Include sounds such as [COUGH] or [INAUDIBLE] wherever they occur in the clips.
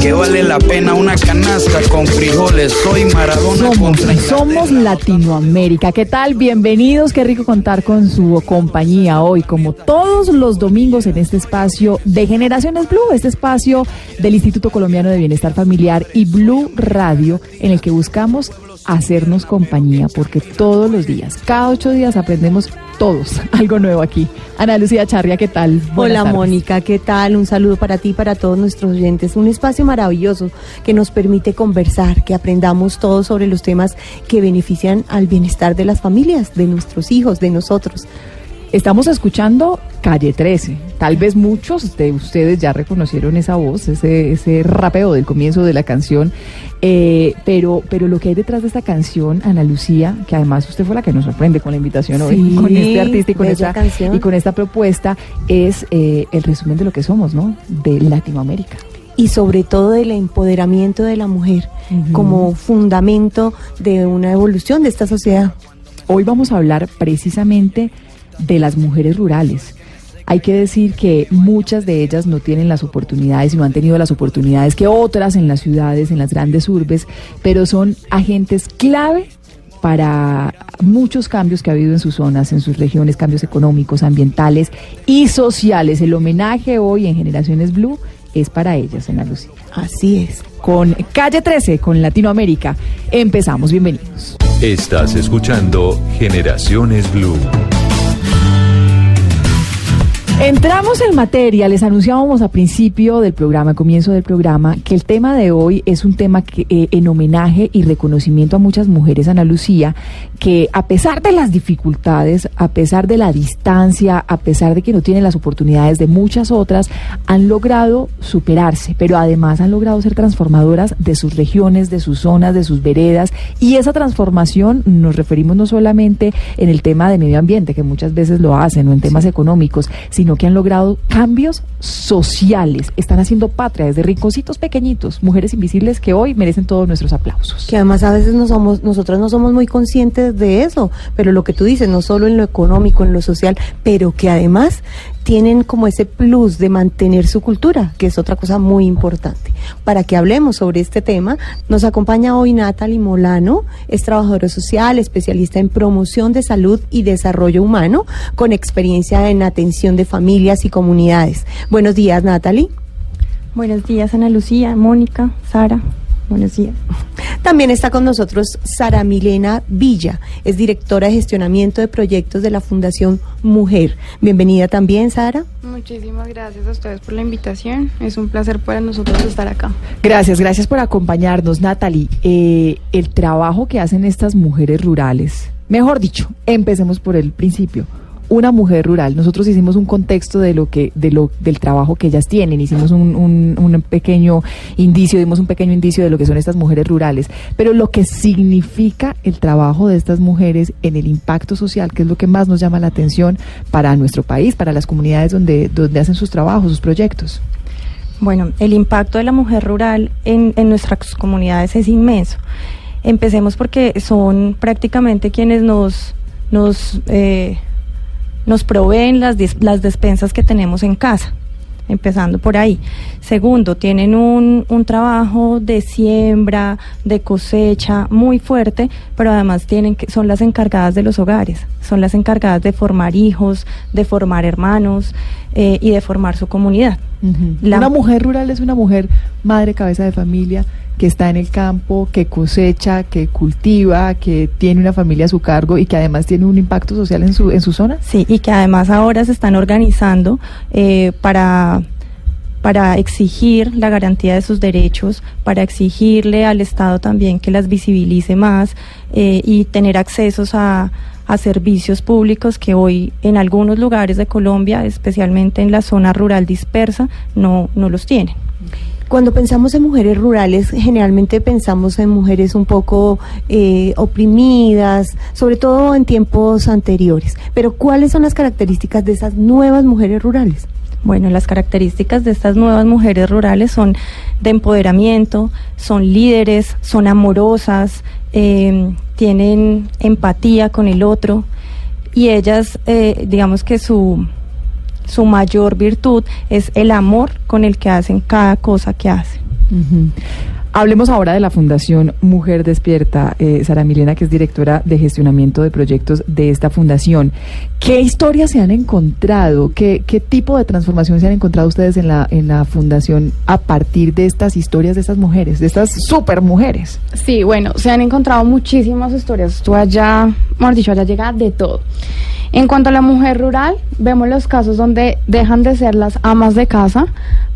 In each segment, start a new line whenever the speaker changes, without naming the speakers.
que vale la pena una canasta con frijoles. Soy Maradona
Somos,
contra
somos Latinoamérica. ¿Qué tal? Bienvenidos. Qué rico contar con su compañía hoy, como todos los domingos en este espacio de Generaciones Blue, este espacio del Instituto Colombiano de Bienestar Familiar y Blue Radio, en el que buscamos hacernos compañía, porque todos los días, cada ocho días aprendemos todos [LAUGHS] algo nuevo aquí. Ana Lucía Charria, ¿qué tal? Buenas
Hola
tardes.
Mónica, ¿qué tal? Un saludo para ti y para todos nuestros oyentes. Un espacio maravilloso que nos permite conversar, que aprendamos todos sobre los temas que benefician al bienestar de las familias, de nuestros hijos, de nosotros.
Estamos escuchando Calle 13. Tal vez muchos de ustedes ya reconocieron esa voz, ese, ese rapeo del comienzo de la canción. Eh, pero, pero lo que hay detrás de esta canción, Ana Lucía, que además usted fue la que nos sorprende con la invitación hoy, con este artista y con, esta,
canción.
y con esta propuesta, es eh, el resumen de lo que somos, ¿no? De Latinoamérica.
Y sobre todo del empoderamiento de la mujer como fundamento de una evolución de esta sociedad.
Hoy vamos a hablar precisamente de las mujeres rurales. Hay que decir que muchas de ellas no tienen las oportunidades y no han tenido las oportunidades que otras en las ciudades, en las grandes urbes, pero son agentes clave para muchos cambios que ha habido en sus zonas, en sus regiones, cambios económicos, ambientales y sociales. El homenaje hoy en Generaciones Blue es para ellas, Ana Lucía.
Así es.
Con Calle 13, con Latinoamérica. Empezamos, bienvenidos.
Estás escuchando Generaciones Blue.
Entramos en materia, les anunciábamos a principio del programa, comienzo del programa, que el tema de hoy es un tema que, eh, en homenaje y reconocimiento a muchas mujeres, Ana Lucía, que a pesar de las dificultades, a pesar de la distancia, a pesar de que no tienen las oportunidades de muchas otras, han logrado superarse, pero además han logrado ser transformadoras de sus regiones, de sus zonas, de sus veredas, y esa transformación nos referimos no solamente en el tema de medio ambiente, que muchas veces lo hacen, o en temas económicos, sino que han logrado cambios sociales, están haciendo patria desde rinconcitos pequeñitos, mujeres invisibles que hoy merecen todos nuestros aplausos.
que además a veces no somos, nosotras no somos muy conscientes de eso, pero lo que tú dices, no solo en lo económico, en lo social, pero que además tienen como ese plus de mantener su cultura, que es otra cosa muy importante. Para que hablemos sobre este tema, nos acompaña hoy Natalie Molano, es trabajadora social, especialista en promoción de salud y desarrollo humano, con experiencia en atención de familias y comunidades. Buenos días, Natalie.
Buenos días, Ana Lucía, Mónica, Sara. Buenos días.
También está con nosotros Sara Milena Villa, es directora de gestionamiento de proyectos de la Fundación Mujer. Bienvenida también, Sara.
Muchísimas gracias a ustedes por la invitación. Es un placer para nosotros estar acá.
Gracias, gracias por acompañarnos, Natalie. Eh, el trabajo que hacen estas mujeres rurales, mejor dicho, empecemos por el principio. Una mujer rural, nosotros hicimos un contexto de lo que, de lo, del trabajo que ellas tienen, hicimos un, un, pequeño indicio, dimos un pequeño indicio de lo que son estas mujeres rurales, pero lo que significa el trabajo de estas mujeres en el impacto social, que es lo que más nos llama la atención para nuestro país, para las comunidades donde, donde hacen sus trabajos, sus proyectos.
Bueno, el impacto de la mujer rural en, en nuestras comunidades es inmenso. Empecemos porque son prácticamente quienes nos, nos, eh, nos proveen las, las despensas que tenemos en casa. Empezando por ahí. Segundo, tienen un, un trabajo de siembra, de cosecha muy fuerte, pero además tienen que, son las encargadas de los hogares, son las encargadas de formar hijos, de formar hermanos eh, y de formar su comunidad. La-
Una mujer rural es una mujer madre, cabeza de familia, que está en el campo, que cosecha, que cultiva, que tiene una familia a su cargo y que además tiene un impacto social en su, en su zona.
Sí, y que además ahora se están organizando eh, para, para exigir la garantía de sus derechos, para exigirle al Estado también que las visibilice más eh, y tener accesos a, a servicios públicos que hoy en algunos lugares de Colombia, especialmente en la zona rural dispersa, no, no los tienen.
Cuando pensamos en mujeres rurales, generalmente pensamos en mujeres un poco eh, oprimidas, sobre todo en tiempos anteriores. Pero ¿cuáles son las características de esas nuevas mujeres rurales?
Bueno, las características de estas nuevas mujeres rurales son de empoderamiento, son líderes, son amorosas, eh, tienen empatía con el otro y ellas, eh, digamos que su, su mayor virtud es el amor con el que hacen cada cosa que hacen.
Hablemos ahora de la Fundación Mujer Despierta, eh, Sara Milena, que es directora de gestionamiento de proyectos de esta fundación. ¿Qué historias se han encontrado? ¿Qué, qué tipo de transformación se han encontrado ustedes en la, en la fundación a partir de estas historias de estas mujeres, de estas super mujeres?
Sí, bueno, se han encontrado muchísimas historias. Tú allá, mejor dicho, allá llega de todo. En cuanto a la mujer rural, vemos los casos donde dejan de ser las amas de casa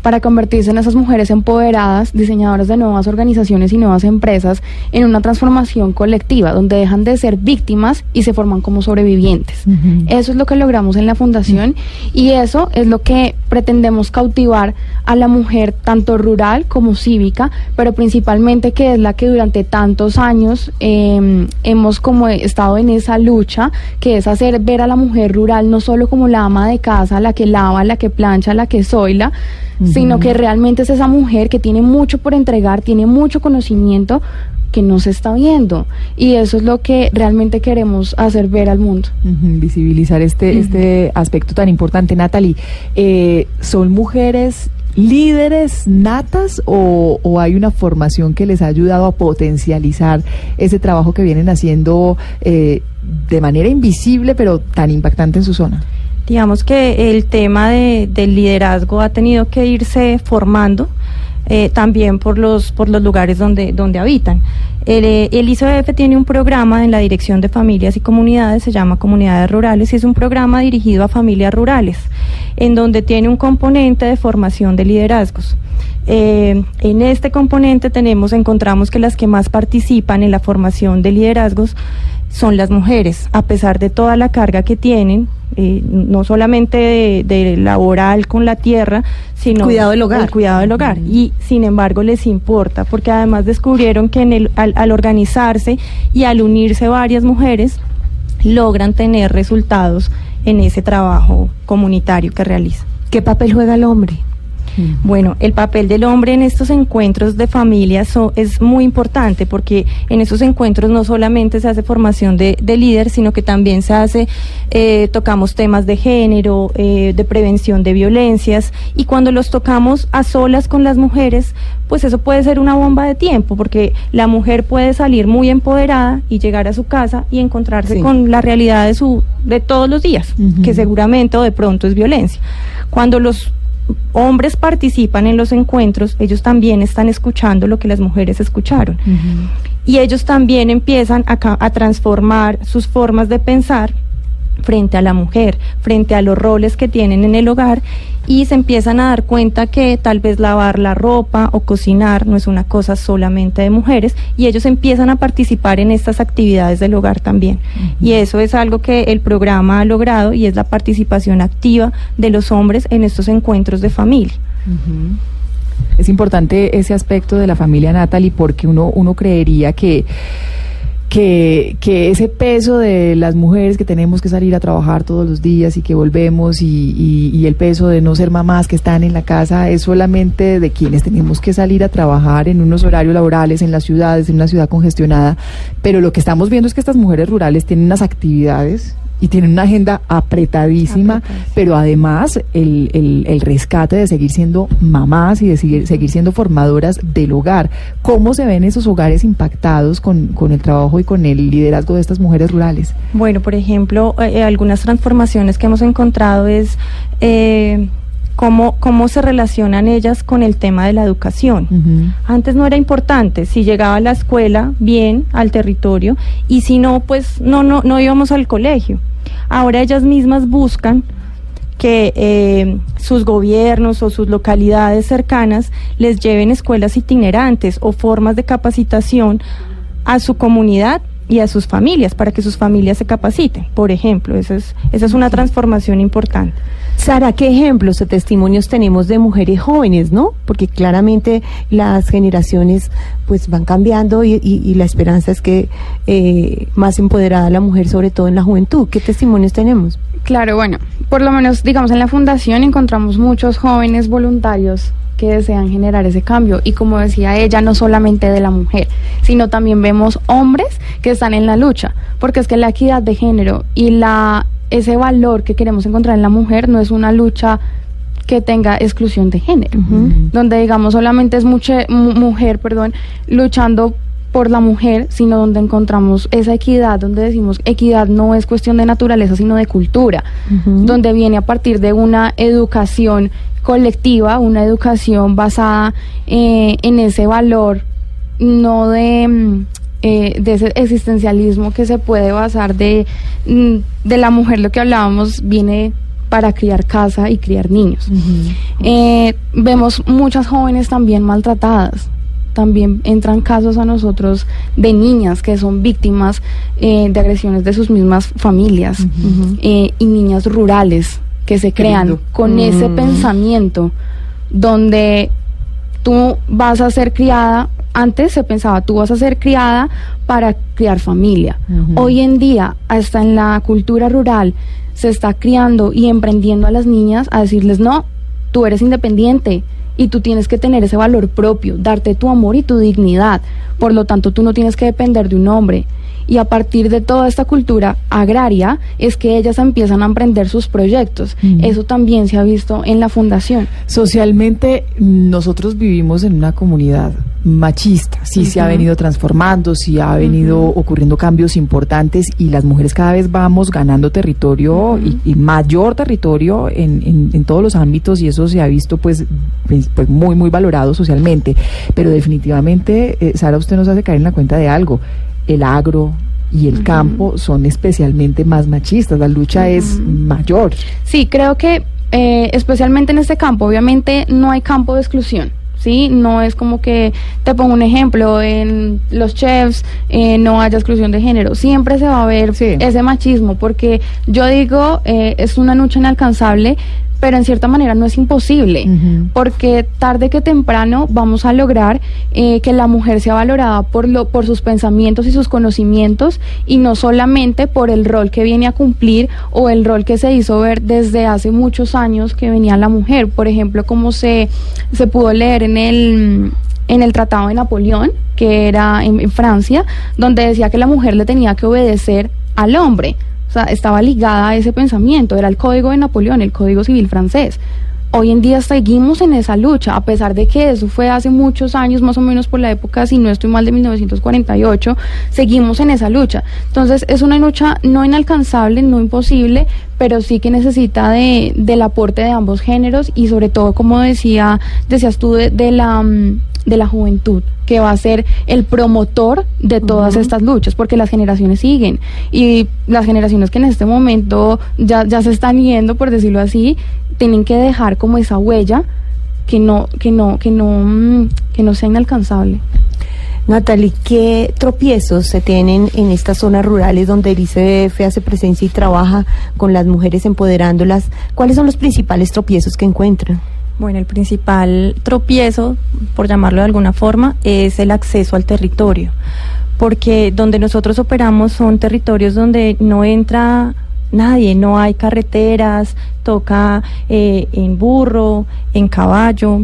para convertirse en esas mujeres empoderadas, diseñadoras de nuevas organizaciones y nuevas empresas en una transformación colectiva, donde dejan de ser víctimas y se forman como sobrevivientes.
Ujú.
Eso es lo que logramos en la fundación y eso es lo que pretendemos cautivar a la mujer tanto rural como cívica, pero principalmente que es la que durante tantos años eh, hemos como estado en esa lucha, que es hacer ver a la mujer rural no solo como la ama de casa, la que lava, la que plancha, la que soila, sino que realmente es esa mujer que tiene mucho por entregar, tiene mucho conocimiento que no se está viendo y eso es lo que realmente queremos hacer ver al mundo.
Visibilizar este, este aspecto tan importante. Natalie, eh, ¿son mujeres líderes natas o, o hay una formación que les ha ayudado a potencializar ese trabajo que vienen haciendo eh, de manera invisible pero tan impactante en su zona?
Digamos que el tema de- del liderazgo ha tenido que irse formando eh, también por los, por los lugares donde, donde habitan. El, eh, el tiene un programa en la Dirección de Familias y Comunidades, se llama Comunidades Rurales, y es un programa dirigido a familias rurales, en donde tiene un componente de formación de liderazgos. Eh, en este componente tenemos, encontramos que las que más participan en la formación de liderazgos son las mujeres, a pesar de toda la carga que tienen, eh, no solamente de, de laboral con la tierra, sino
Cuidado del hogar.
el cuidado del hogar. Y sin embargo les importa, porque además descubrieron que en el, al, al organizarse y al unirse varias mujeres, logran tener resultados en ese trabajo comunitario que realizan.
¿Qué papel juega el hombre?
Bueno, el papel del hombre en estos encuentros de familia so- es muy importante porque en esos encuentros no solamente se hace formación de, de líder, sino que también se hace, eh, tocamos temas de género, eh, de prevención de violencias y cuando los tocamos a solas con las mujeres, pues eso puede ser una bomba de tiempo porque la mujer puede salir muy empoderada y llegar a su casa y encontrarse
Sí.
con la realidad de su de todos los días, que seguramente o de pronto es violencia. Cuando los hombres participan en los encuentros, ellos también están escuchando lo que las mujeres escucharon. Y ellos también empiezan a, transformar sus formas de pensar frente a la mujer, frente a los roles que tienen en el hogar y se empiezan a dar cuenta que tal vez lavar la ropa o cocinar no es una cosa solamente de mujeres y ellos empiezan a participar en estas actividades del hogar también. Y eso es algo que el programa ha logrado y es la participación activa de los hombres en estos encuentros de familia.
Es importante ese aspecto de la familia Natalie porque uno, uno creería que, que, que ese peso de las mujeres que tenemos que salir a trabajar todos los días y que volvemos y, y- y el peso de no ser mamás que están en la casa es solamente de quienes tenemos que salir a trabajar en unos horarios laborales en las ciudades, en una ciudad congestionada. Pero lo que estamos viendo es que estas mujeres rurales tienen unas actividades y tienen una agenda apretadísima, pero además el, el- el rescate de seguir siendo mamás y de seguir, seguir siendo formadoras del hogar. ¿Cómo se ven esos hogares impactados con, con el trabajo y con el liderazgo de estas mujeres rurales?
Bueno, por ejemplo, eh, eh, algunas transformaciones que hemos encontrado es eh, cómo, cómo se relacionan ellas con el tema de la educación. Antes no era importante, si llegaba a la escuela, bien, al territorio, y si no, pues no, no, no íbamos al colegio. Ahora ellas mismas buscan que eh, sus gobiernos o sus localidades cercanas les lleven escuelas itinerantes o formas de capacitación a su comunidad y a sus familias, para que sus familias se capaciten, por ejemplo. Esa es, esa es una transformación importante.
Sara, ¿qué ejemplos o testimonios tenemos de mujeres jóvenes, no? Porque claramente las generaciones pues van cambiando y, y- la esperanza es que eh, más empoderada la mujer, sobre todo en la juventud. ¿Qué testimonios tenemos?
Claro, bueno, por lo menos, digamos, en la fundación encontramos muchos jóvenes voluntarios que desean generar ese cambio. Y como decía ella, no solamente de la mujer, sino también vemos hombres que están en la lucha, porque es que la equidad de género y la ese valor que queremos encontrar en la mujer no es una lucha que tenga exclusión de género, donde digamos solamente es mucha, mu- mujer, perdón, luchando por la mujer, sino donde encontramos esa equidad, donde decimos equidad no es cuestión de naturaleza, sino de cultura, donde viene a partir de una educación colectiva, una educación basada eh, en ese valor, no de, mm, eh, de ese existencialismo que se puede basar de, mm, de la mujer, lo que hablábamos, viene para criar casa y criar niños. Eh, vemos muchas jóvenes también maltratadas. También entran casos a nosotros de niñas que son víctimas eh, de agresiones de sus mismas familias eh, y niñas rurales que se crean con ese
Mm.
pensamiento donde tú vas a ser criada, antes se pensaba, tú vas a ser criada para criar familia. Hoy en día, hasta en la cultura rural, se está criando y emprendiendo a las niñas a decirles, no, tú eres independiente y tú tienes que tener ese valor propio, darte tu amor y tu dignidad. Por lo tanto, tú no tienes que depender de un hombre. Y a partir de toda esta cultura agraria es que ellas empiezan a emprender sus proyectos. Eso también se ha visto en la fundación.
Socialmente, nosotros vivimos en una comunidad machista. Sí se ha venido transformando, sí ha venido ocurriendo cambios importantes y las mujeres cada vez vamos ganando territorio y, y mayor territorio en, en- en todos los ámbitos y eso se ha visto pues, pues pues, muy, muy valorado socialmente. Pero definitivamente, eh, Sara, usted nos hace caer en la cuenta de algo. El agro y el campo son especialmente más machistas. La lucha es mayor.
Sí, creo que eh, especialmente en este campo, obviamente no hay campo de exclusión. Sí, no es como que te pongo un ejemplo en los chefs eh, no haya exclusión de género. Siempre se va a ver
Sí.
ese machismo porque yo digo eh, es una lucha inalcanzable, pero en cierta manera no es imposible porque tarde que temprano vamos a lograr eh, que la mujer sea valorada por lo por sus pensamientos y sus conocimientos y no solamente por el rol que viene a cumplir o el rol que se hizo ver desde hace muchos años que venía la mujer por ejemplo como se se pudo leer en el en el Tratado de Napoleón, que era en, en Francia, donde decía que la mujer le tenía que obedecer al hombre. O sea, estaba ligada a ese pensamiento, era el código de Napoleón, el código civil francés. Hoy en día seguimos en esa lucha, a pesar de que eso fue hace muchos años, más o menos por la época, si no estoy mal, de 1948, seguimos en esa lucha. Entonces es una lucha no inalcanzable, no imposible, pero sí que necesita de, del aporte de ambos géneros y sobre todo, como decía, decías tú, de, de la, mm, de la juventud que va a ser el promotor de todas estas luchas, porque las generaciones siguen y las generaciones que en este momento ya, ya se están yendo, por decirlo así, tienen que dejar como esa huella que no, que no, que no, mm, que no sea inalcanzable.
Natalie, ¿qué tropiezos se tienen en estas zonas rurales donde el ICBF hace presencia y trabaja con las mujeres empoderándolas? ¿Cuáles son los principales tropiezos que encuentran?
Bueno, el principal tropiezo, por llamarlo de alguna forma, es el acceso al territorio, porque donde nosotros operamos son territorios donde no entra nadie, no hay carreteras, toca eh, en burro, en caballo.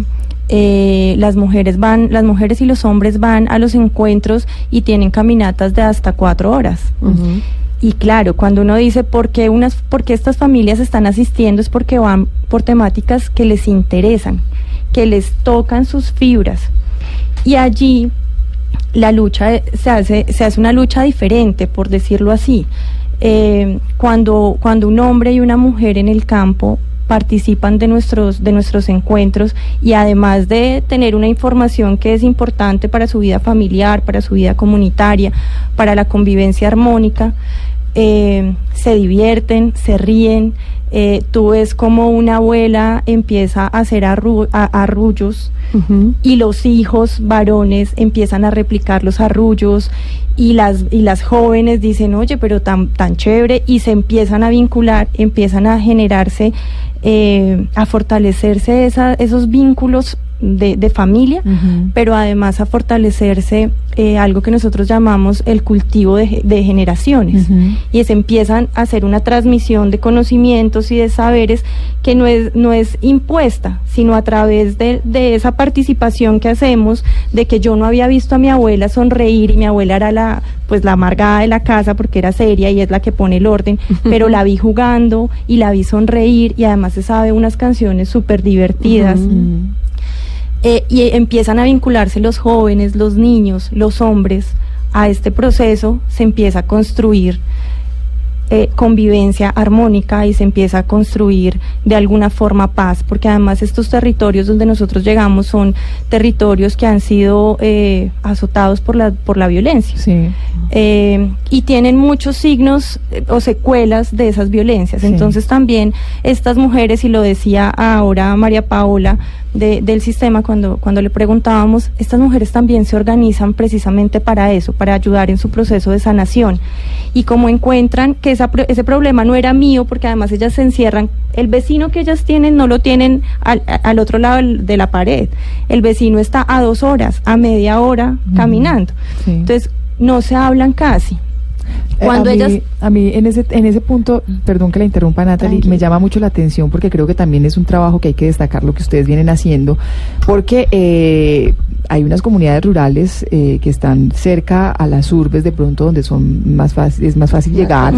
eh, las mujeres van, las mujeres y los hombres van a los encuentros y tienen caminatas de hasta cuatro horas. Y claro, cuando uno dice por qué, unas, por qué estas familias están asistiendo es porque van por temáticas que les interesan, que les tocan sus fibras. Y allí la lucha eh, se hace, se hace una lucha diferente, por decirlo así. Eh, cuando, cuando un hombre y una mujer en el campo participan de nuestros, de nuestros encuentros y además de tener una información que es importante para su vida familiar, para su vida comunitaria, para la convivencia armónica, eh, se divierten, se ríen. eh, tú ves como una abuela empieza a hacer arru- a- arrullos y los hijos varones empiezan a replicar los arrullos y las y las jóvenes dicen oye pero tan tan chévere y se empiezan a vincular empiezan a generarse eh, a fortalecerse esa- esos vínculos de, de familia, pero además a fortalecerse eh, algo que nosotros llamamos el cultivo de, de generaciones. Y se empiezan a hacer una transmisión de conocimientos y de saberes que no es, no es impuesta, sino a través de, de esa participación que hacemos, de que yo no había visto a mi abuela sonreír y mi abuela era la, pues la amargada de la casa porque era seria y es la que pone el orden, pero la vi jugando y la vi sonreír y además se sabe unas canciones súper divertidas. Eh, y empiezan a vincularse los jóvenes, los niños, los hombres a este proceso, se empieza a construir eh, convivencia armónica y se empieza a construir de alguna forma paz, porque además estos territorios donde nosotros llegamos son territorios que han sido eh, azotados por la, por la violencia.
Sí.
Eh, y tienen muchos signos eh, o secuelas de esas violencias.
Sí.
Entonces también estas mujeres, y lo decía ahora María Paola de- del sistema cuando, cuando le preguntábamos, estas mujeres también se organizan precisamente para eso, para ayudar en su proceso de sanación. Y como encuentran que esa ese problema no era mío, porque además ellas se encierran, el vecino que ellas tienen no lo tienen al, al otro lado de la pared, el vecino está a dos horas, a media hora caminando.
sí.
Entonces, no se hablan casi.
Eh,
Cuando
a mí,
ellas...
a mí en ese en ese punto, perdón que la interrumpa Natalie, me llama mucho la atención porque creo que también es un trabajo que hay que destacar lo que ustedes vienen haciendo, porque eh, hay unas comunidades rurales eh, que están cerca a las urbes de pronto donde son más fácil, es más fácil llegar,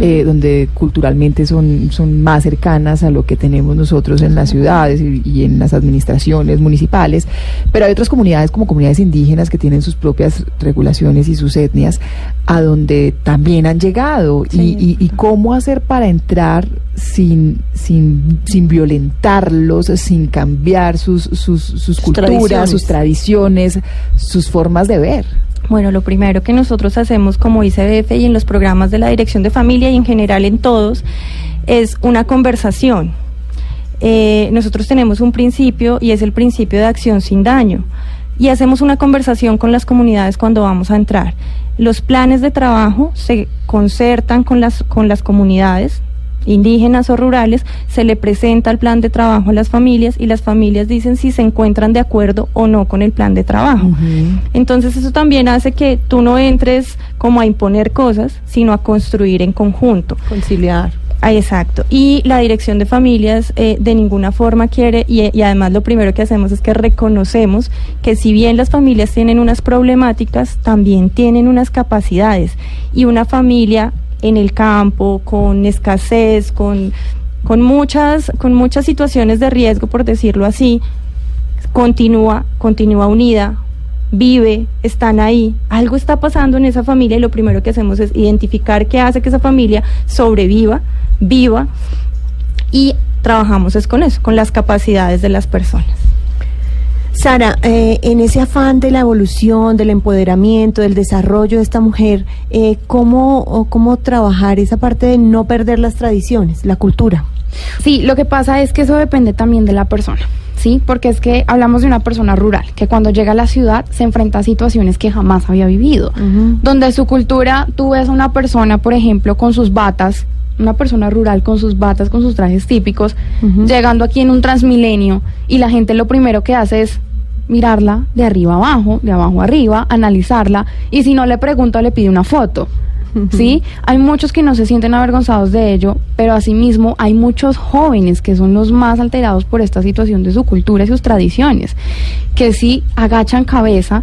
eh, donde culturalmente son, son más cercanas a lo que tenemos nosotros en las ciudades y, y en las administraciones municipales, pero hay otras comunidades como comunidades indígenas que tienen sus propias regulaciones y sus etnias a donde también han llegado. Y, y- y cómo hacer para entrar sin, sin, sin violentarlos, sin cambiar sus, sus, sus culturas,
tradiciones.
sus tradiciones, sus formas de ver.
Bueno, lo primero que nosotros hacemos como ICBF y en los programas de la Dirección de Familia y en general en todos es una conversación. Eh, nosotros tenemos un principio y es el principio de acción sin daño. Y hacemos una conversación con las comunidades cuando vamos a entrar. Los planes de trabajo se concertan con las, con las comunidades indígenas o rurales, se le presenta el plan de trabajo a las familias y las familias dicen si se encuentran de acuerdo o no con el plan de trabajo. Entonces eso también hace que tú no entres como a imponer cosas, sino a construir en conjunto.
Conciliar.
Ah, exacto. Y la dirección de familias eh, de ninguna forma quiere, y, y además lo primero que hacemos es que reconocemos que si bien las familias tienen unas problemáticas, también tienen unas capacidades. Y una familia en el campo, con escasez, con, con, muchas, con muchas situaciones de riesgo, por decirlo así, continúa, continúa unida, vive, están ahí, algo está pasando en esa familia y lo primero que hacemos es identificar qué hace que esa familia sobreviva, viva y trabajamos es con eso, con las capacidades de las personas.
Sara, eh, en ese afán de la evolución, del empoderamiento, del desarrollo de esta mujer, eh, ¿cómo, o ¿cómo trabajar esa parte de no perder las tradiciones, la cultura?
Sí, lo que pasa es que eso depende también de la persona, ¿sí? Porque es que hablamos de una persona rural que cuando llega a la ciudad se enfrenta a situaciones que jamás había vivido. Donde su cultura, tú ves a una persona, por ejemplo, con sus batas, una persona rural con sus batas, con sus trajes típicos, llegando aquí en un transmilenio y la gente lo primero que hace es mirarla de arriba abajo, de abajo arriba, analizarla y si no le pregunta le pide una foto. ¿sí? Hay muchos que no se sienten avergonzados de ello, pero asimismo hay muchos jóvenes que son los más alterados por esta situación de su cultura y sus tradiciones, que sí agachan cabeza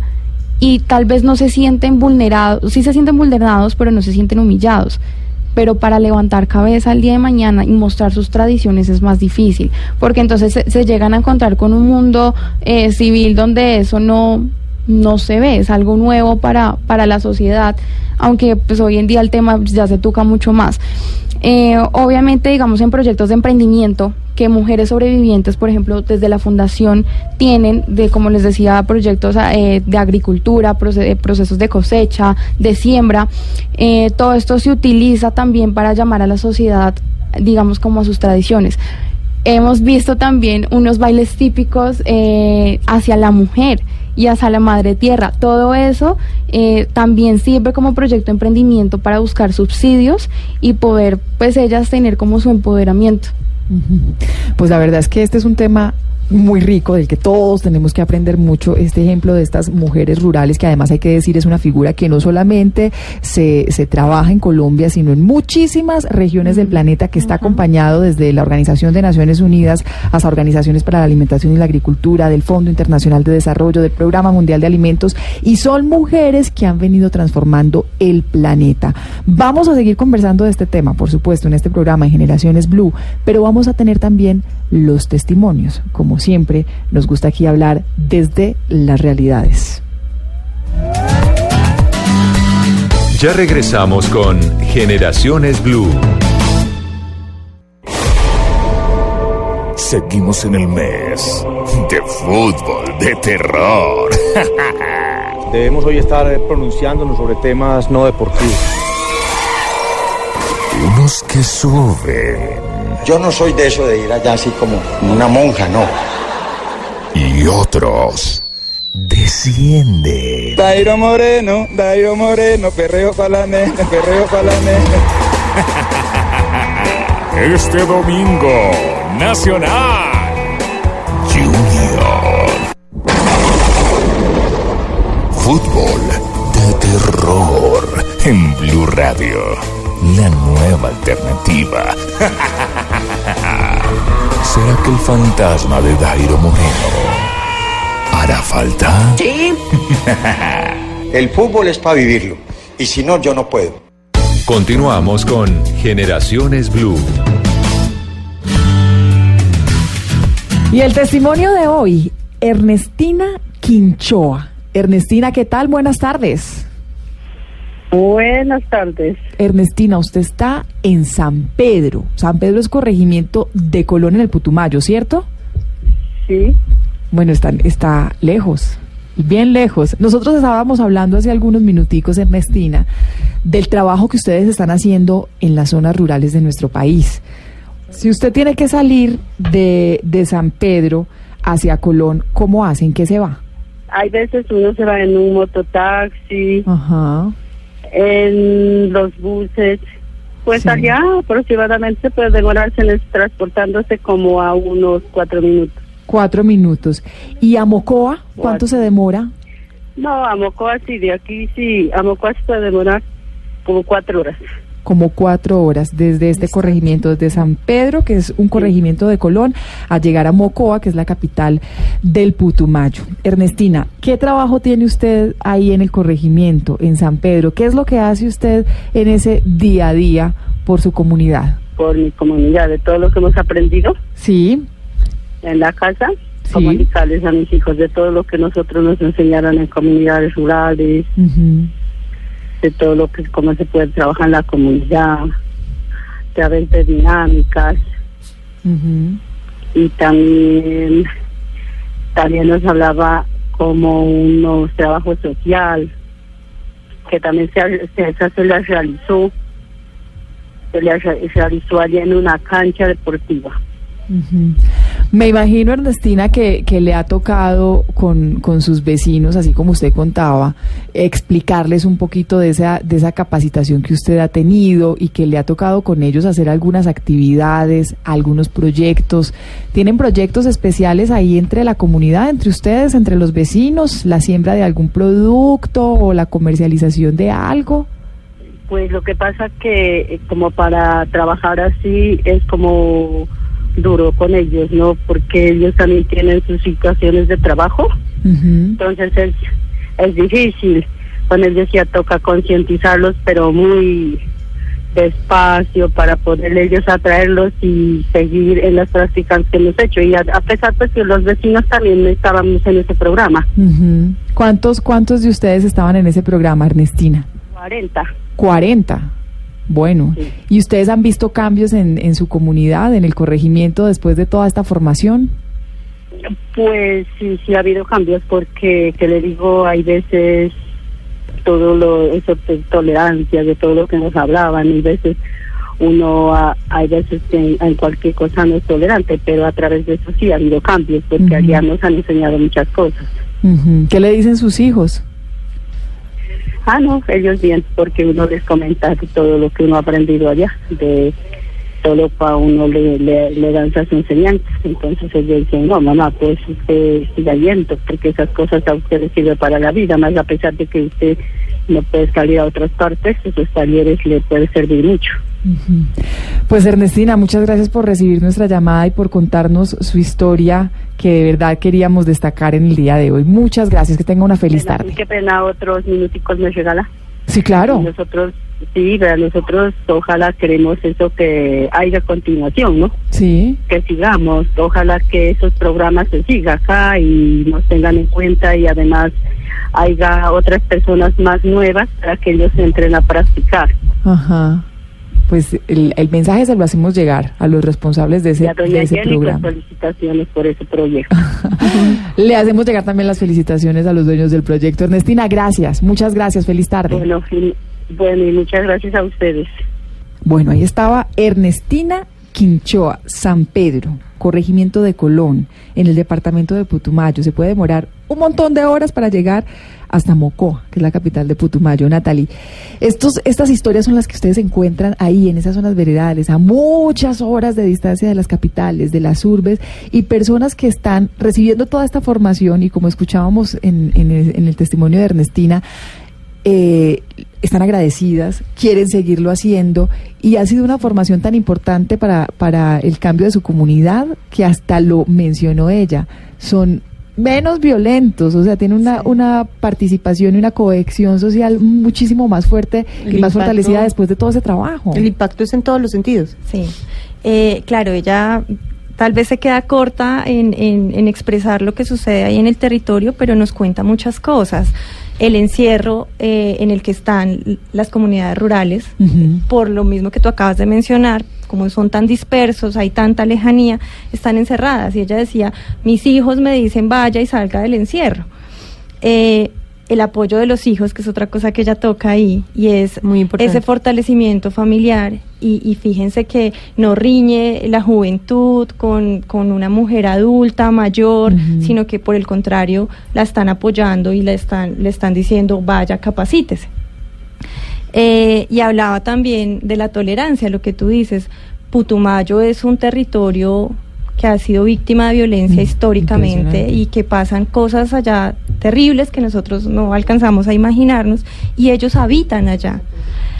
y tal vez no se sienten vulnerados, sí se sienten vulnerados, pero no se sienten humillados. Pero para levantar cabeza el día de mañana y mostrar sus tradiciones es más difícil, porque entonces se, se llegan a encontrar con un mundo eh, civil donde eso no, no se ve, es algo nuevo para, para la sociedad, aunque pues hoy en día el tema ya se toca mucho más. Eh, obviamente, digamos, en proyectos de emprendimiento que mujeres sobrevivientes, por ejemplo, desde la fundación tienen, de como les decía, proyectos eh, de agricultura, eh, procesos de cosecha, de siembra, eh, todo esto se utiliza también para llamar a la sociedad, digamos, como a sus tradiciones. Hemos visto también unos bailes típicos eh, hacia la mujer y hacia la madre tierra. Todo eso eh, también sirve como proyecto de emprendimiento para buscar subsidios y poder, pues, ellas tener como su empoderamiento.
Pues la verdad es que este es un tema muy rico, del que todos tenemos que aprender mucho, este ejemplo de estas mujeres rurales, que además hay que decir es una figura que no solamente se, se trabaja en Colombia, sino en muchísimas regiones del planeta, que está acompañado desde la Organización de Naciones Unidas hasta organizaciones para la alimentación y la agricultura, del Fondo Internacional de Desarrollo, del Programa Mundial de Alimentos, y son mujeres que han venido transformando el planeta. Vamos a seguir conversando de este tema, por supuesto, en este programa en Generaciones Blue, pero vamos a tener también los testimonios, como siempre, nos gusta aquí hablar desde las realidades.
Ya regresamos con Generaciones Blue.
Seguimos en el mes de fútbol de terror. [LAUGHS]
Debemos hoy estar pronunciándonos sobre temas no deportivos.
Unos que suben
Yo no soy de eso de ir allá así como una monja, no.
y otros descienden.
Dairo Moreno, Dairo Moreno, perreo pa' la nena, perreo pa' la nena.
Este domingo, Nacional Junior. Fútbol de terror en Blue Radio. La nueva alternativa. [LAUGHS] ¿Será que el fantasma de Dairo Moreno hará falta?
Sí. [LAUGHS] El fútbol es para vivirlo. Y si no, yo no puedo.
Continuamos con Generaciones Blue.
Y el testimonio de hoy, Ernestina Quinchoa. Ernestina, ¿qué tal? Buenas tardes.
Buenas tardes.
Ernestina, usted está en San Pedro. San Pedro es corregimiento de Colón en el Putumayo, ¿cierto?
Sí.
Bueno, está, está lejos, bien lejos. Nosotros estábamos hablando hace algunos minuticos, Ernestina, del trabajo que ustedes están haciendo en las zonas rurales de nuestro país. Si usted tiene que salir de, de San Pedro hacia Colón, ¿cómo hacen? ¿Qué se va?
Hay veces uno se va en un mototaxi,
Ajá.
En los buses. Pues
Sí.
allá aproximadamente puede demorarse transportándose como a unos cuatro minutos.
Cuatro minutos. ¿Y a Mocoa? ¿Cuánto
Cuatro.
se demora?
No, a Mocoa sí, de aquí sí, a Mocoa se puede demorar como cuatro horas.
Como cuatro horas desde este corregimiento, desde San Pedro, que es un corregimiento de Colón, a llegar a Mocoa, que es la capital del Putumayo. Ernestina, ¿qué trabajo tiene usted ahí en el corregimiento, en San Pedro? ¿Qué es lo que hace usted en ese día a día por su comunidad?
por mi comunidad, de todo lo que hemos aprendido
Sí,
en la casa,
Sí.
comunicarles a mis hijos de todo lo que nosotros nos enseñaron en comunidades rurales, de todo lo que cómo se puede trabajar en la comunidad, de dinámicas
ujú.
y también también nos hablaba como unos trabajo social que también se, se, se le realizó se realizó allá en una cancha deportiva.
Me imagino, Ernestina, que, que le ha tocado con, con sus vecinos, así como usted contaba, explicarles un poquito de esa, de esa capacitación que usted ha tenido y que le ha tocado con ellos hacer algunas actividades, algunos proyectos. ¿Tienen proyectos especiales ahí entre la comunidad, entre ustedes, entre los vecinos, la siembra de algún producto o la comercialización de algo?
Pues lo que pasa que eh, como para trabajar así es como duro con ellos, ¿no? Porque ellos también tienen sus situaciones de trabajo, entonces es, es difícil. Con ellos ya toca concientizarlos, pero muy despacio para poder ellos atraerlos y seguir en las prácticas que hemos hecho. Y a, a pesar pues que los vecinos también estábamos en ese programa.
Ujú. ¿Cuántos, ¿Cuántos de ustedes estaban en ese programa, Ernestina?
40.
40. Bueno,
Sí.
¿y ustedes han visto cambios en, en su comunidad, en el corregimiento, después de toda esta formación?
Pues sí, sí ha habido cambios porque, que le digo, hay veces todo lo, eso de tolerancia, de todo lo que nos hablaban, y veces uno, hay veces que en, cualquier cosa no es tolerante, pero a través de eso sí ha habido cambios porque
Ujú.
allá nos han enseñado muchas cosas.
¿Qué le dicen sus hijos?
Ah, no, ellos bien, porque uno les comenta todo lo que uno ha aprendido allá, de solo para uno le, le, le dan esas enseñanzas. Entonces ellos dicen, no, mamá, pues usted siga yendo, porque esas cosas a usted le sirven para la vida, más a pesar de que usted no puede salir a otras partes, esos talleres le puede servir mucho.
Ujú. Pues Ernestina, muchas gracias por recibir nuestra llamada y por contarnos su historia que de verdad queríamos destacar en el día de hoy. Muchas gracias, que tenga una feliz
Pena,
tarde.
Qué pena, otros minuticos me regala.
Sí, claro.
Nosotros, sí, pero nosotros ojalá queremos eso que haya continuación, ¿no?
Sí.
Que sigamos, ojalá que esos programas se sigan acá y nos tengan en cuenta y además haya otras personas más nuevas para que ellos entren a practicar.
Ajá. Pues el, el mensaje se lo hacemos llegar a los responsables de ese,
a
de ese programa.
felicitaciones por ese proyecto. [LAUGHS]
Le hacemos llegar también las felicitaciones a los dueños del proyecto. Ernestina, gracias. Muchas gracias. Feliz tarde.
bueno, y, bueno, y muchas gracias a ustedes.
Bueno, ahí estaba Ernestina Quinchoa, San Pedro, corregimiento de Colón, en el departamento de Putumayo. Se puede demorar un montón de horas para llegar hasta Mocoa, que es la capital de Putumayo, Natalie. Estos, estas historias son las que ustedes encuentran ahí, en esas zonas veredales, a muchas horas de distancia de las capitales, de las urbes, y personas que están recibiendo toda esta formación, y como escuchábamos en, el, en el testimonio de Ernestina, eh, están agradecidas, quieren seguirlo haciendo y ha sido una formación tan importante para, para el cambio de su comunidad que hasta lo mencionó ella. Son menos violentos, o sea, tienen una, una participación y una cohesión social muchísimo más fuerte
El
y más
impacto-
fortalecida después de todo ese trabajo.
El impacto es en todos los sentidos.
Sí, Eh, claro, ella tal vez se queda corta en, en- en expresar lo que sucede ahí en el territorio, pero nos cuenta muchas cosas. El encierro eh, en el que están las comunidades rurales, por lo mismo que tú acabas de mencionar, como son tan dispersos, hay tanta lejanía, están encerradas. Y ella decía, mis hijos me dicen vaya y salga del encierro. Eh, el apoyo de los hijos, que es otra cosa que ella toca ahí, y es
Muy importante.
ese fortalecimiento familiar. Y, y fíjense que no riñe la juventud con, con una mujer adulta, mayor, sino que por el contrario la están apoyando y le están, le están diciendo vaya, capacítese. Eh, y hablaba también de la tolerancia, lo que tú dices. Putumayo es un territorio que ha sido víctima de violencia
Mm,
históricamente y que pasan cosas allá terribles que nosotros no alcanzamos a imaginarnos y ellos habitan allá.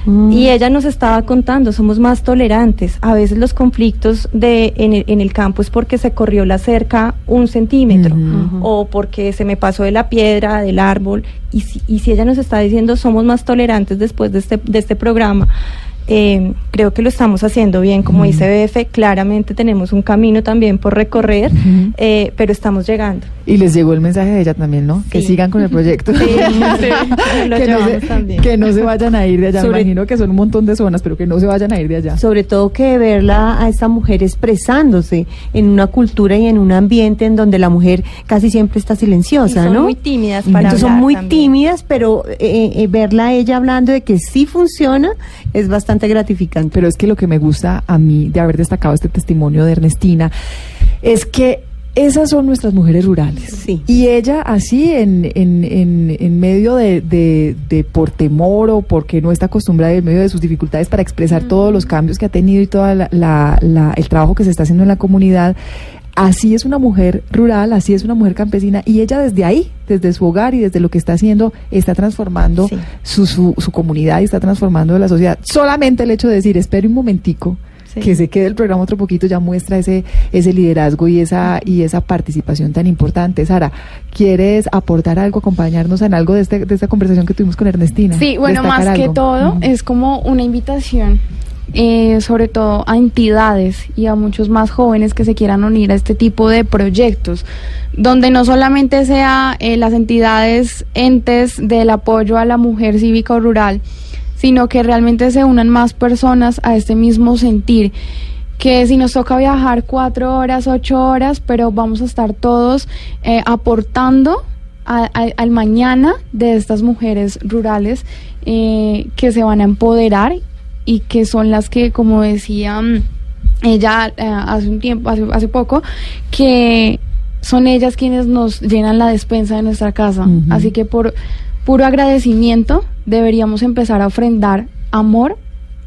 Mm.
Y ella nos estaba contando, somos más tolerantes. A veces los conflictos de, en, el, en el campo es porque se corrió la cerca un centímetro o porque se me pasó de la piedra, del árbol. Y si, y si ella nos está diciendo somos más tolerantes después de este, de este programa, eh, creo que lo estamos haciendo bien. Como dice BF, claramente tenemos un camino también por recorrer,
Ujú.
eh, pero estamos llegando.
Y les llegó el mensaje de ella también, ¿no? Que
Sí.
sigan con el proyecto. [LAUGHS]
Sí, [LAUGHS] sí, lo
que, no se,
también.
que no se vayan a ir de allá. Me
Sobre-
imagino que son un montón de zonas, pero que no se vayan a ir de allá.
Sobre todo que verla a esta mujer expresándose en una cultura y en un ambiente en donde la mujer casi siempre está
Y
silenciosa,
son
¿no?
muy tímidas para
Entonces son
hablar
muy
también.
tímidas, pero eh, eh, verla a ella hablando de que sí funciona es bastante gratificante.
Pero es que lo que me gusta a mí de haber destacado este testimonio de Ernestina es que esas son nuestras mujeres rurales.
Sí.
Y ella así en, en, en, en medio de, de, de por temor o porque no está acostumbrada y en medio de sus dificultades para expresar todos los cambios que ha tenido y todo la, la- la- el trabajo que se está haciendo en la comunidad, así es una mujer rural, así es una mujer campesina y ella desde ahí, desde su hogar y desde lo que está haciendo, está transformando
Sí.
su, su, su comunidad y está transformando la sociedad. Solamente el hecho de decir, espere un momentico,
Sí.
que se quede el programa otro poquito, ya muestra ese, ese liderazgo y esa, y esa participación tan importante. Sara, ¿quieres aportar algo, acompañarnos en algo de, este, de esta conversación que tuvimos con Ernestina?
Sí, bueno, más que todo es como una invitación, eh, sobre todo a entidades y a muchos más jóvenes que se quieran unir a este tipo de proyectos, donde no solamente sea eh, las entidades entes del apoyo a la mujer cívica o rural, sino que realmente se unan más personas a este mismo sentir que si nos toca viajar cuatro horas, ocho horas, pero vamos a estar todos eh, aportando al mañana de estas mujeres rurales que se van a empoderar y que son las que, como decía mm, ella eh, hace un tiempo, hace, hace poco, que son ellas quienes nos llenan la despensa de nuestra casa. Así que por puro agradecimiento deberíamos empezar a ofrendar amor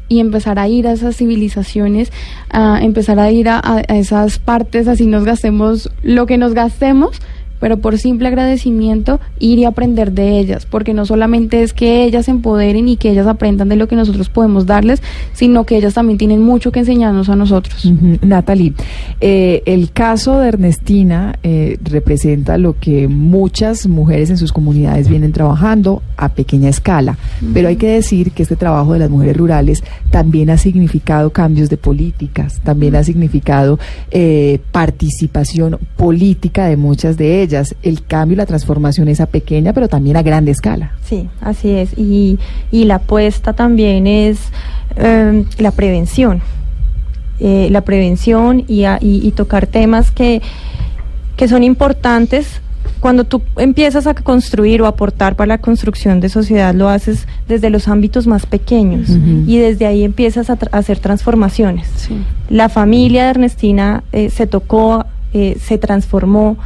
y empezar a ir a esas civilizaciones, a empezar a ir a, a esas partes, así nos gastemos lo que nos gastemos, pero por simple agradecimiento ir y aprender de ellas, porque no solamente es que ellas se empoderen y que ellas aprendan de lo que nosotros podemos darles, sino que ellas también tienen mucho que enseñarnos a nosotros.
Natalie, eh, el caso de Ernestina eh, representa lo que muchas mujeres en sus comunidades vienen trabajando a pequeña escala, pero hay que decir que este trabajo de las mujeres rurales también ha significado cambios de políticas, también ha significado eh, participación política de muchas de ellas. El cambio y la transformación es a pequeña, pero también a grande escala.
Sí, así es. Y, y la apuesta también es eh, la prevención. Eh, la prevención y, a- y- y tocar temas que, que son importantes. Cuando tú empiezas a construir o aportar para la construcción de sociedad, lo haces desde los ámbitos más pequeños
Ujú.
y desde ahí empiezas a, tra- hacer transformaciones.
Sí.
La familia de Ernestina eh, se tocó, eh, se transformó,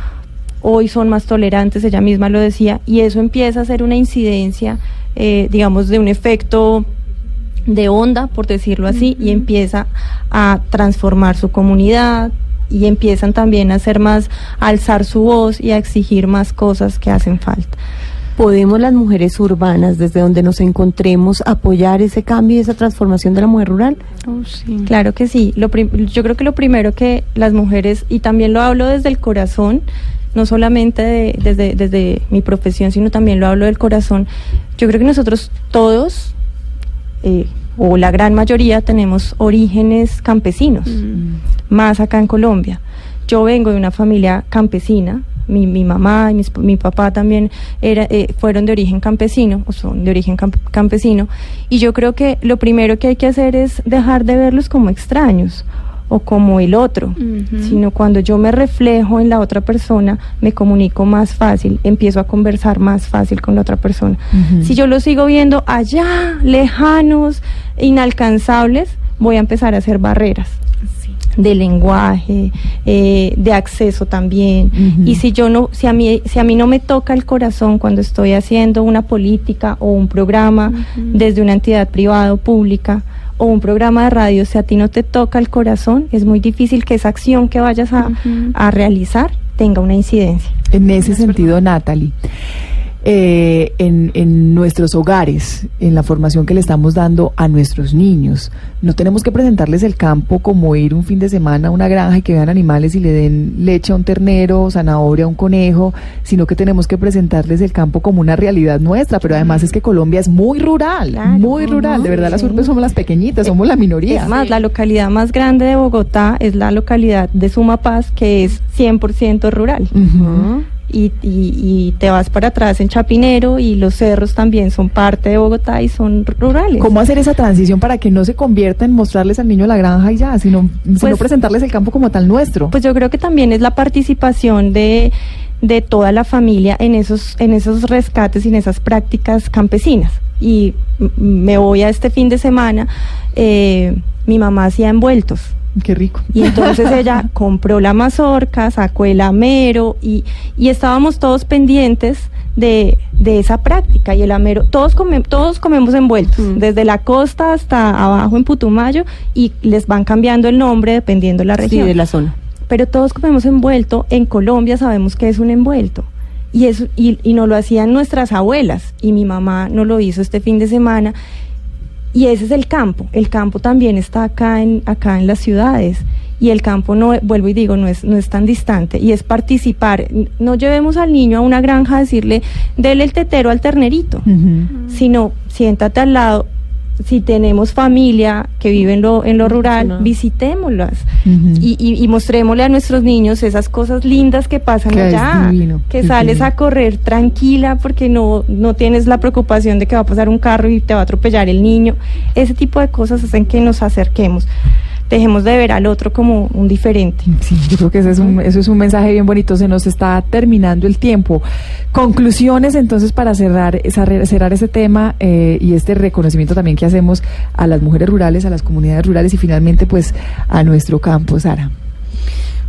hoy son más tolerantes, ella misma lo decía, y eso empieza a ser una incidencia, eh, digamos, de un efecto de onda, por decirlo así, y empieza a transformar su comunidad y empiezan también a hacer más, a alzar su voz y a exigir más cosas que hacen falta.
¿Podemos las mujeres urbanas, desde donde nos encontremos, apoyar ese cambio y esa transformación de la mujer rural?
Oh, sí.
Claro que sí. Lo yo creo que lo primero que las mujeres, y también lo hablo desde el corazón, no solamente de- desde, desde mi profesión, sino también lo hablo del corazón, yo creo que nosotros todos, eh, o la gran mayoría, tenemos orígenes campesinos, más acá en Colombia. Yo vengo de una familia campesina, mi, mi mamá y mis- mi papá también era, eh, fueron de origen campesino, o son de origen camp- campesino, y yo creo que lo primero que hay que hacer es dejar de verlos como extraños o como el otro, sino cuando yo me reflejo en la otra persona, me comunico más fácil, empiezo a conversar más fácil con la otra persona. Si yo lo sigo viendo allá, lejanos, inalcanzables, voy a empezar a hacer barreras
Sí.
de lenguaje, eh, de acceso también. Y si yo no, si a mí, si a mí no me toca el corazón cuando estoy haciendo una política o un programa desde una entidad privada o pública o un programa de radio, si a ti no te toca el corazón, es muy difícil que esa acción que vayas a, a realizar tenga una incidencia.
En ese sentido, Natalie, eh, en, en nuestros hogares, en la formación que le estamos dando a nuestros niños, no tenemos que presentarles el campo como ir un fin de semana a una granja y que vean animales y le den leche a un ternero, zanahoria a un conejo, sino que tenemos que presentarles el campo como una realidad nuestra. Pero además es que Colombia es muy rural,
Claro.
muy rural. De verdad, las urbes somos las pequeñitas, somos la minoría.
Es más, la localidad más grande de Bogotá es la localidad de Sumapaz, que es 100% rural. Y, y- y te vas para atrás en Chapinero y los cerros también son parte de Bogotá y son rurales.
¿Cómo hacer esa transición para que no se convierta en mostrarles al niño la granja y ya, sino, sino
Pues-
presentarles el campo como tal nuestro?
Pues yo creo que también es la participación de, de toda la familia en esos, en esos rescates y en esas prácticas campesinas. Y me voy a este fin de semana, eh, mi mamá hacía envueltos.
Qué rico.
Y entonces [LAUGHS] ella compró la mazorca, sacó el amero y, y estábamos todos pendientes de, de esa práctica. Y el amero, todos, come- todos comemos envueltos,
Mm.
desde la costa hasta abajo en Putumayo, y les van cambiando el nombre dependiendo de la
Sí,
región.
de la zona.
Pero todos comemos envuelto. En Colombia sabemos que es un envuelto. Y, eso, y, y nos lo hacían nuestras abuelas. Y mi mamá nos lo hizo este fin de semana. Y ese es el campo. El campo también está acá en, acá en las ciudades. Y el campo no, vuelvo y digo, no es, no es tan distante. Y es participar. No llevemos al niño a una granja a decirle, dele el tetero al ternerito. Sino, siéntate al lado. Si tenemos familia que vive en lo, en lo rural,
no.
visitémoslas y, y, y mostrémosle a nuestros niños esas cosas lindas que pasan
Que
allá.
divino,
que
es
sales
divino.
a correr tranquila porque no, no tienes la preocupación de que va a pasar un carro y te va a atropellar el niño. Ese tipo de cosas hacen que nos acerquemos. Dejemos de ver al otro como un diferente.
Sí, yo creo que ese es un, eso es un mensaje bien bonito. Se nos está terminando el tiempo. Conclusiones entonces para cerrar, cerrar, cerrar ese tema eh, y este reconocimiento también que hacemos a las mujeres rurales, a las comunidades rurales y finalmente pues a nuestro campo, Sara.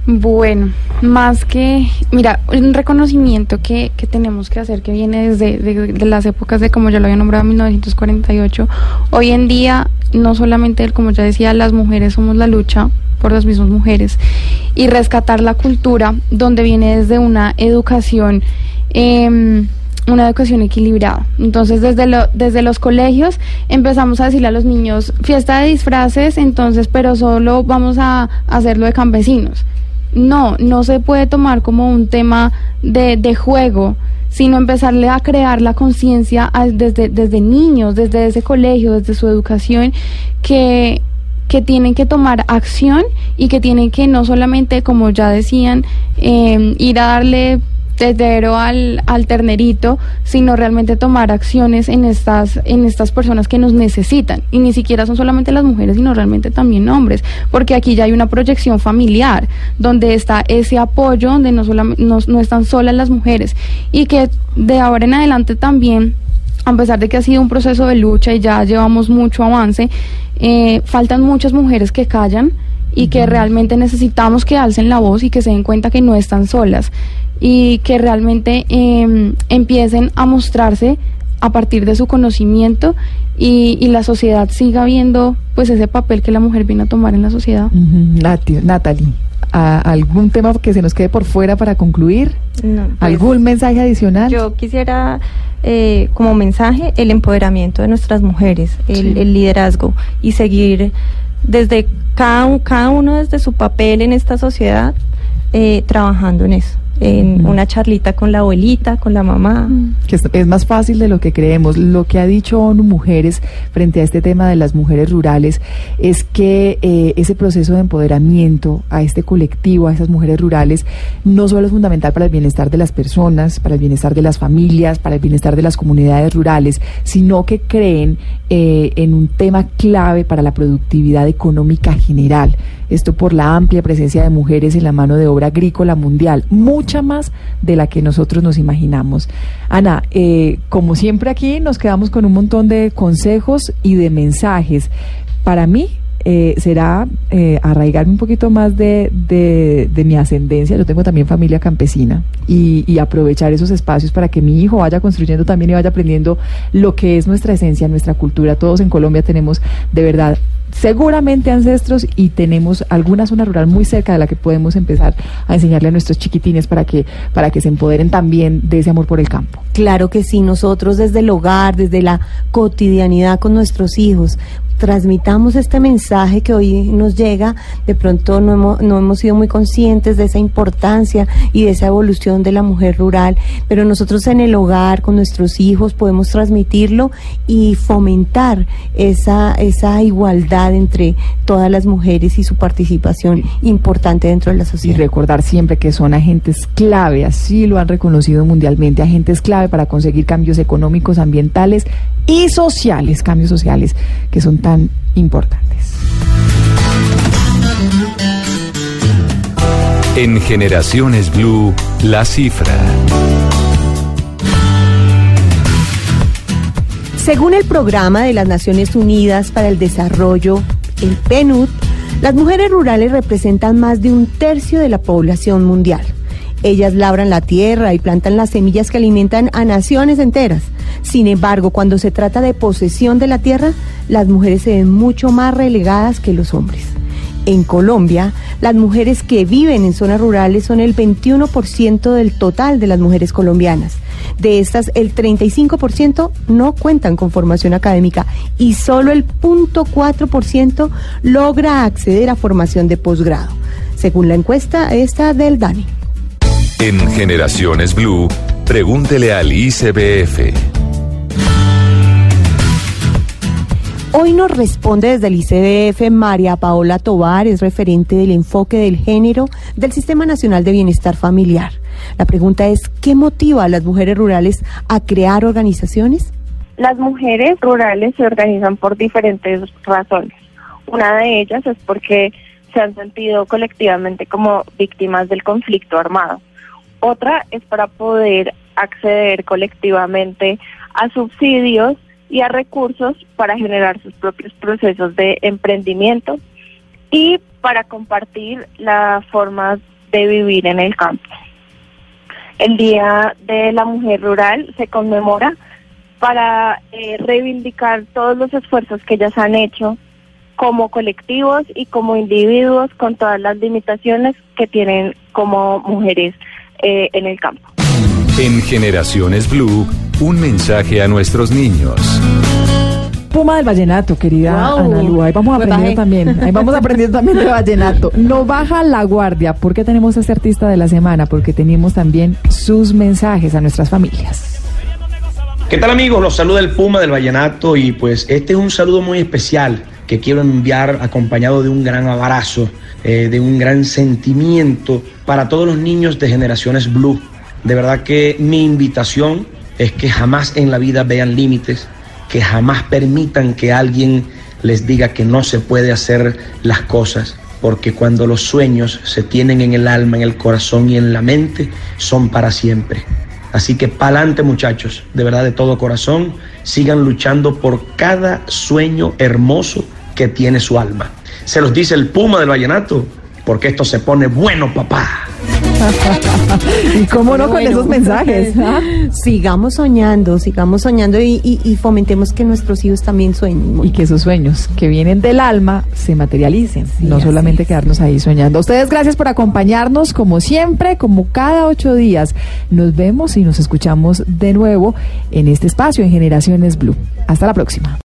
Bueno, más que, mira, un reconocimiento que, que tenemos que hacer que viene desde de, las épocas de, como ya lo había nombrado, 1948. Hoy en día, no solamente, como ya decía, las mujeres somos la lucha por las mismas mujeres y rescatar la cultura donde viene desde una educación eh, una educación equilibrada. Entonces, desde, lo, desde los colegios empezamos a decirle a los niños, fiesta de disfraces, entonces, pero solo vamos a hacerlo de campesinos. No, no se puede tomar como un tema de, de juego, sino empezarle a crear la conciencia desde, desde niños, desde ese colegio, desde su educación, que que tienen que tomar acción y que tienen que no solamente, como ya decían, eh, ir a darle tetero al, al ternerito, sino realmente tomar acciones en estas, en estas personas que nos necesitan. Y ni siquiera son solamente las mujeres, sino realmente también hombres, porque aquí ya hay una proyección familiar, donde está ese apoyo, donde no, solamente, no, no están solas las mujeres, y que de ahora en adelante también a pesar de que ha sido un proceso de lucha y ya llevamos mucho avance, eh, faltan muchas mujeres que callan y que realmente necesitamos que alcen la voz y que se den cuenta que no están solas y que realmente eh, empiecen a mostrarse a partir de su conocimiento y, y, la sociedad siga viendo pues ese papel que la mujer viene a tomar en la sociedad.
Uh -huh. Natalie, ¿algún tema que se nos quede por fuera para concluir?
No, pues,
¿Algún mensaje adicional?
Yo quisiera eh, como mensaje el empoderamiento de nuestras mujeres, el, sí. el liderazgo y seguir desde cada, cada uno desde su papel en esta sociedad eh, trabajando en eso en una charlita con la abuelita, con la mamá.
Que es, es, más fácil de lo que creemos. Lo que ha dicho ONU Mujeres frente a este tema de las mujeres rurales es que eh, ese proceso de empoderamiento a este colectivo, a esas mujeres rurales, no solo es fundamental para el bienestar de las personas, para el bienestar de las familias, para el bienestar de las comunidades rurales, sino que creen eh, en un tema clave para la productividad económica general. Esto por la amplia presencia de mujeres en la mano de obra agrícola mundial. Mucha más de la que nosotros nos imaginamos. Ana, eh, como siempre aquí nos quedamos con un montón de consejos y de mensajes. Para mí, eh, será eh, arraigarme un poquito más de, de, mi ascendencia. Yo tengo también familia campesina y, aprovechar esos espacios para que mi hijo vaya construyendo también y vaya aprendiendo lo que es nuestra esencia, nuestra cultura. Todos en Colombia tenemos de verdad seguramente ancestros y tenemos alguna zona rural muy cerca de la que podemos empezar a enseñarle a nuestros chiquitines para que para que se empoderen también de ese amor por el campo.
Claro que sí, nosotros desde el hogar, desde la cotidianidad con nuestros hijos, transmitamos este mensaje que hoy nos llega, de pronto no hemos, no hemos sido muy conscientes de esa importancia y de esa evolución de la mujer rural, pero nosotros en el hogar, con nuestros hijos, podemos transmitirlo y fomentar esa, esa igualdad entre todas las mujeres y su participación importante dentro de la sociedad.
Y recordar siempre que son agentes clave, así lo han reconocido mundialmente, agentes clave para conseguir cambios económicos, ambientales y sociales, cambios sociales que son tan importantes.
En Generaciones Blue, la cifra.
Según el programa de las Naciones Unidas para el Desarrollo, el PNUD, las mujeres rurales representan más de un tercio de la población mundial. Ellas labran la tierra y plantan las semillas que alimentan a naciones enteras. Sin embargo, cuando se trata de posesión de la tierra, las mujeres se ven mucho más relegadas que los hombres. En Colombia, las mujeres que viven en zonas rurales son el 21% del total de las mujeres colombianas. De estas, el 35% no cuentan con formación académica y solo el 0.4% logra acceder a formación de posgrado, según la encuesta esta del DANI.
En Generaciones Blue, pregúntele al ICBF.
Hoy nos responde desde el ICBF María Paola Tobar, es referente del enfoque del género del Sistema Nacional de Bienestar Familiar. La pregunta es, ¿qué motiva a las mujeres rurales a crear organizaciones?
Las mujeres rurales se organizan por diferentes razones. Una de ellas es porque se han sentido colectivamente como víctimas del conflicto armado. Otra es para poder acceder colectivamente a subsidios y a recursos para generar sus propios procesos de emprendimiento y para compartir las formas de vivir en el campo. El Día de la Mujer Rural se conmemora para eh, reivindicar todos los esfuerzos que ellas han hecho como colectivos y como individuos con todas las limitaciones que tienen como mujeres eh, en el campo.
En Generaciones Blue, un mensaje a nuestros niños.
Puma del vallenato, querida
Wow.
Ana Lu. Ahí vamos
Me
aprendiendo también. Ahí vamos aprendiendo también de vallenato. [LAUGHS] No baja la guardia. ¿Por qué tenemos a este artista de la semana? Porque tenemos también sus mensajes a nuestras familias.
¿Qué tal amigos? Los saluda el Puma del Vallenato y pues este es un saludo muy especial que quiero enviar acompañado de un gran abrazo, eh, de un gran sentimiento para todos los niños de generaciones Blue. De verdad que mi invitación es que jamás en la vida vean límites, que jamás permitan que alguien les diga que no se puede hacer las cosas, porque cuando los sueños se tienen en el alma, en el corazón y en la mente, son para siempre. Así que pa'lante muchachos, de verdad de todo corazón, sigan luchando por cada sueño hermoso que tiene su alma. Se los dice el Puma del Vallenato, porque esto se pone bueno, papá. [LAUGHS]
y cómo no con esos mensajes. ¿ah?
Sigamos soñando, sigamos soñando y, y- y fomentemos que nuestros hijos también sueñen.
Y que esos sueños que vienen del alma se materialicen, no solamente quedarnos ahí soñando. Ustedes gracias por acompañarnos como siempre, como cada ocho días. Nos vemos y nos escuchamos de nuevo en este espacio en Generaciones Blue. Hasta la próxima.